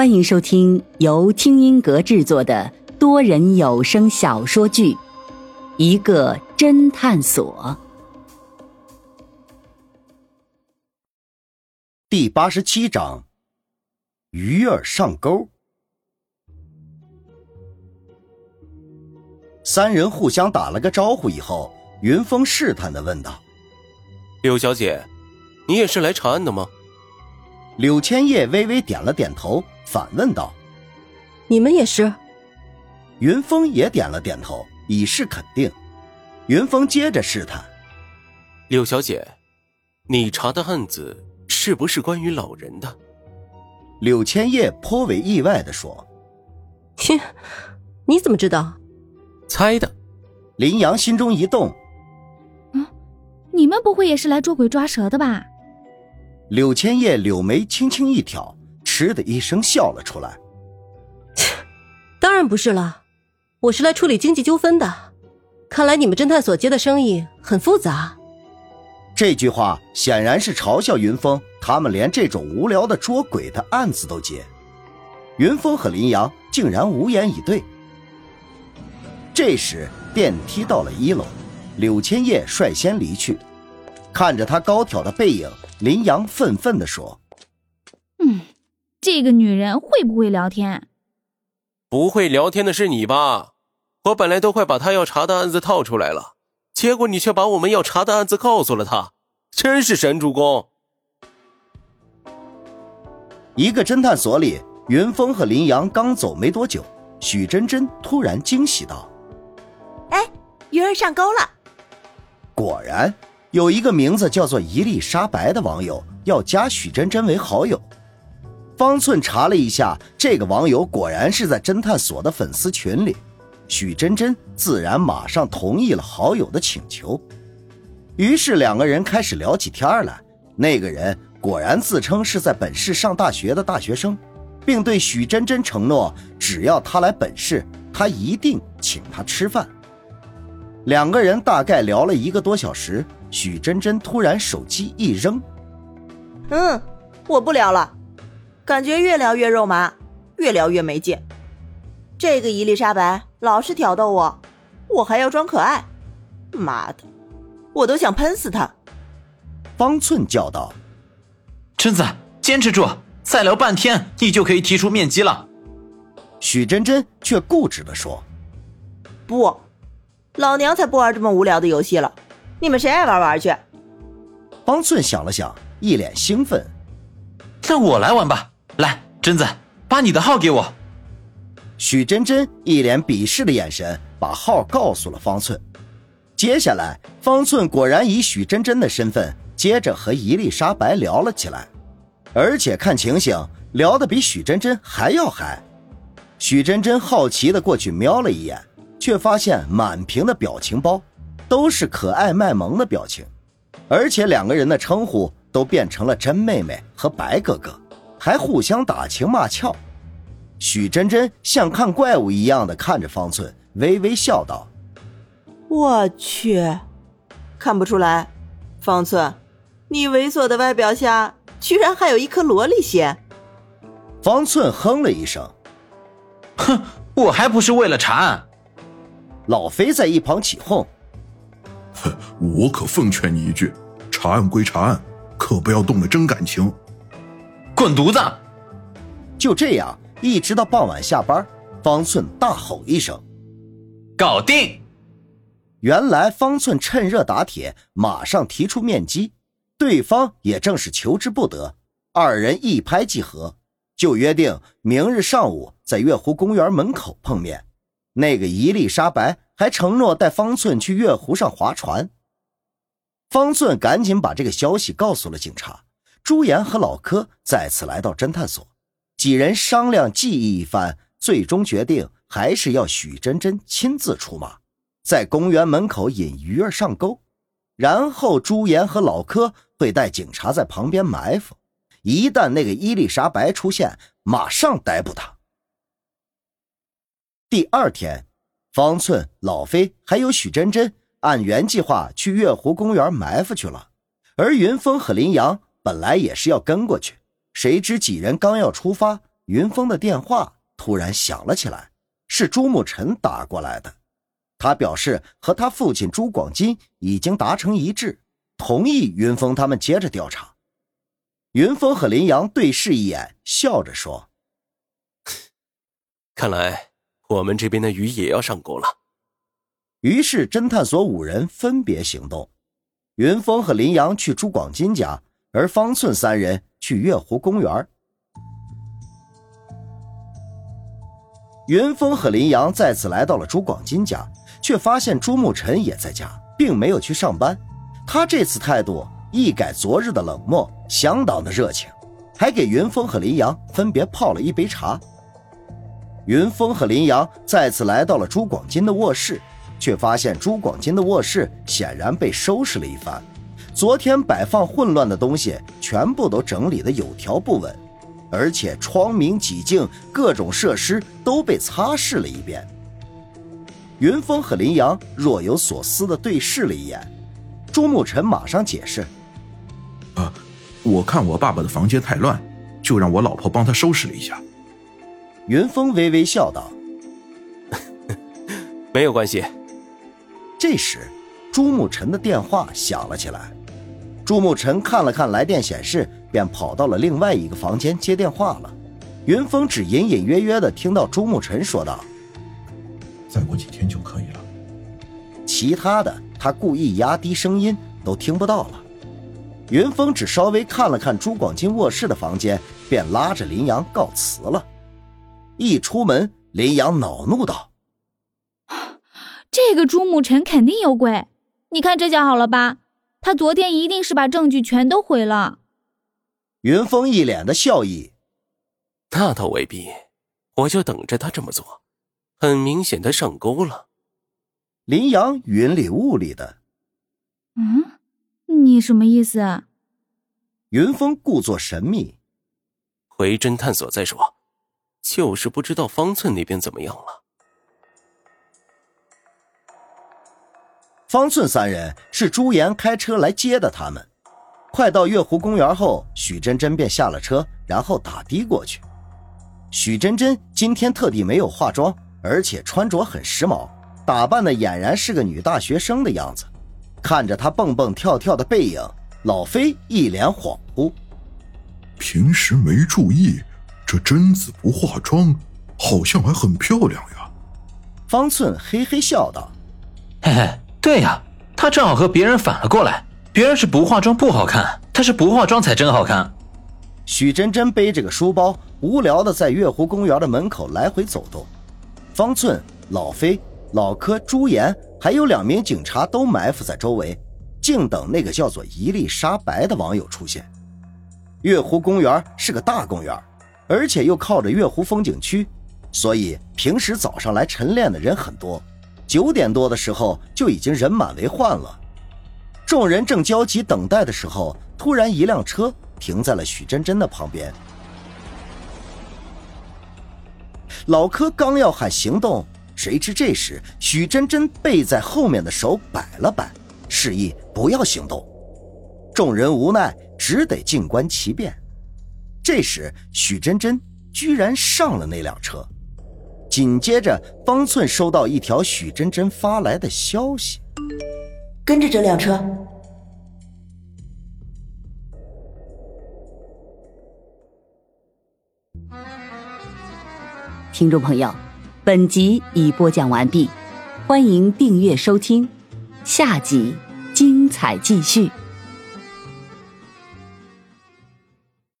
欢迎收听由听音阁制作的多人有声小说剧《一个侦探所》第八十七章：鱼儿上钩。三人互相打了个招呼以后，云峰试探的问道：“柳小姐，你也是来查案的吗？”柳千叶微微点了点头。反问道：“你们也是？”云峰也点了点头，以示肯定。云峰接着试探：“柳小姐，你查的案子是不是关于老人的？”柳千叶颇为意外的说：“切，你怎么知道？”猜的。林阳心中一动：“嗯，你们不会也是来捉鬼抓蛇的吧？”柳千叶柳眉轻轻一挑。嗤的一声笑了出来，切，当然不是了，我是来处理经济纠纷的。看来你们侦探所接的生意很复杂。这句话显然是嘲笑云峰，他们连这种无聊的捉鬼的案子都接。云峰和林阳竟然无言以对。这时电梯到了一楼，柳千叶率先离去，看着他高挑的背影，林阳愤愤地说：“嗯。”这个女人会不会聊天？不会聊天的是你吧？我本来都快把她要查的案子套出来了，结果你却把我们要查的案子告诉了她，真是神助攻！一个侦探所里，云峰和林阳刚走没多久，许真真突然惊喜道：“哎，鱼儿上钩了！”果然，有一个名字叫做伊丽莎白的网友要加许真真为好友。方寸查了一下，这个网友果然是在侦探所的粉丝群里。许真真自然马上同意了好友的请求，于是两个人开始聊起天来。那个人果然自称是在本市上大学的大学生，并对许真真承诺，只要他来本市，他一定请他吃饭。两个人大概聊了一个多小时，许真真突然手机一扔：“嗯，我不聊了。”感觉越聊越肉麻，越聊越没劲。这个伊丽莎白老是挑逗我，我还要装可爱，妈的，我都想喷死他！方寸叫道：“贞子，坚持住，再聊半天，你就可以提出面基了。”许真真却固执的说：“不，老娘才不玩这么无聊的游戏了，你们谁爱玩玩去。”方寸想了想，一脸兴奋：“那我来玩吧。”来，贞子，把你的号给我。许真真一脸鄙视的眼神，把号告诉了方寸。接下来，方寸果然以许真真的身份，接着和伊丽莎白聊了起来，而且看情形，聊得比许真真还要嗨。许真真好奇的过去瞄了一眼，却发现满屏的表情包都是可爱卖萌的表情，而且两个人的称呼都变成了真妹妹和白哥哥。还互相打情骂俏，许真真像看怪物一样的看着方寸，微微笑道：“我去，看不出来，方寸，你猥琐的外表下居然还有一颗萝莉心。”方寸哼了一声：“哼，我还不是为了查案。”老飞在一旁起哄：“哼，我可奉劝你一句，查案归查案，可不要动了真感情。”滚犊子！就这样，一直到傍晚下班，方寸大吼一声：“搞定！”原来方寸趁热打铁，马上提出面基，对方也正是求之不得，二人一拍即合，就约定明日上午在月湖公园门口碰面。那个伊丽莎白还承诺带方寸去月湖上划船。方寸赶紧把这个消息告诉了警察。朱颜和老柯再次来到侦探所，几人商量计议一番，最终决定还是要许真真亲自出马，在公园门口引鱼儿上钩，然后朱颜和老柯会带警察在旁边埋伏，一旦那个伊丽莎白出现，马上逮捕他。第二天，方寸、老飞还有许真真按原计划去月湖公园埋伏去了，而云峰和林阳。本来也是要跟过去，谁知几人刚要出发，云峰的电话突然响了起来，是朱沐辰打过来的。他表示和他父亲朱广金已经达成一致，同意云峰他们接着调查。云峰和林阳对视一眼，笑着说：“看来我们这边的鱼也要上钩了。”于是侦探所五人分别行动，云峰和林阳去朱广金家，而方寸三人去月湖公园。云峰和林阳再次来到了朱广金家。却发现朱慕辰也在家，并没有去上班。他这次态度一改昨日的冷漠，相当的热情，还给云峰和林阳分别泡了一杯茶。云峰和林阳再次来到了朱广金的卧室，却发现朱广金的卧室显然被收拾了一番。昨天摆放混乱的东西全部都整理的有条不紊，而且窗明几净，各种设施都被擦拭了一遍。云峰和林阳若有所思的对视了一眼，朱慕辰马上解释：“啊，我看我爸爸的房间太乱，就让我老婆帮他收拾了一下。”云峰微微笑道：“ 没有关系。”这时，朱慕辰的电话响了起来。朱慕辰看了看来电显示，便跑到了另外一个房间接电话了。云峰只隐隐约约的听到朱慕辰说道。再过几天就可以了。其他的，他故意压低声音，都听不到了。云峰只稍微看了看朱广金卧室的房间，便拉着林阳告辞了。一出门，林阳恼怒道：“这个朱慕辰肯定有鬼！你看这下好了吧？他昨天一定是把证据全都毁了。”云峰一脸的笑意：“那倒未必，我就等着他这么做。”很明显他上钩了，林阳云里雾里的。嗯，你什么意思？啊？云峰故作神秘。回侦探所再说，就是不知道方寸那边怎么样了。方寸三人是朱颜开车来接的，他们快到月湖公园后，许真真便下了车，然后打的过去。许真真今天特地没有化妆。而且穿着很时髦，打扮的俨然是个女大学生的样子。看着她蹦蹦跳跳的背影，老飞一脸恍惚。平时没注意，这贞子不化妆，好像还很漂亮呀。方寸嘿嘿笑道：“嘿嘿，对呀，她正好和别人反了过来。别人是不化妆不好看，她是不化妆才真好看。”许真真背着个书包，无聊的在月湖公园的门口来回走动。方寸、老飞、老柯、朱岩，还有两名警察都埋伏在周围，静等那个叫做一粒沙白的网友出现。月湖公园是个大公园，而且又靠着月湖风景区，所以平时早上来晨练的人很多。九点多的时候就已经人满为患了。众人正焦急等待的时候，突然一辆车停在了许真真的旁边。老柯刚要喊行动，谁知这时许真真背在后面的手摆了摆，示意不要行动。众人无奈，只得静观其变。这时许真真居然上了那辆车，紧接着方寸收到一条许真真发来的消息：“跟着这辆车。”听众朋友，本集已播讲完毕，欢迎订阅收听，下集精彩继续。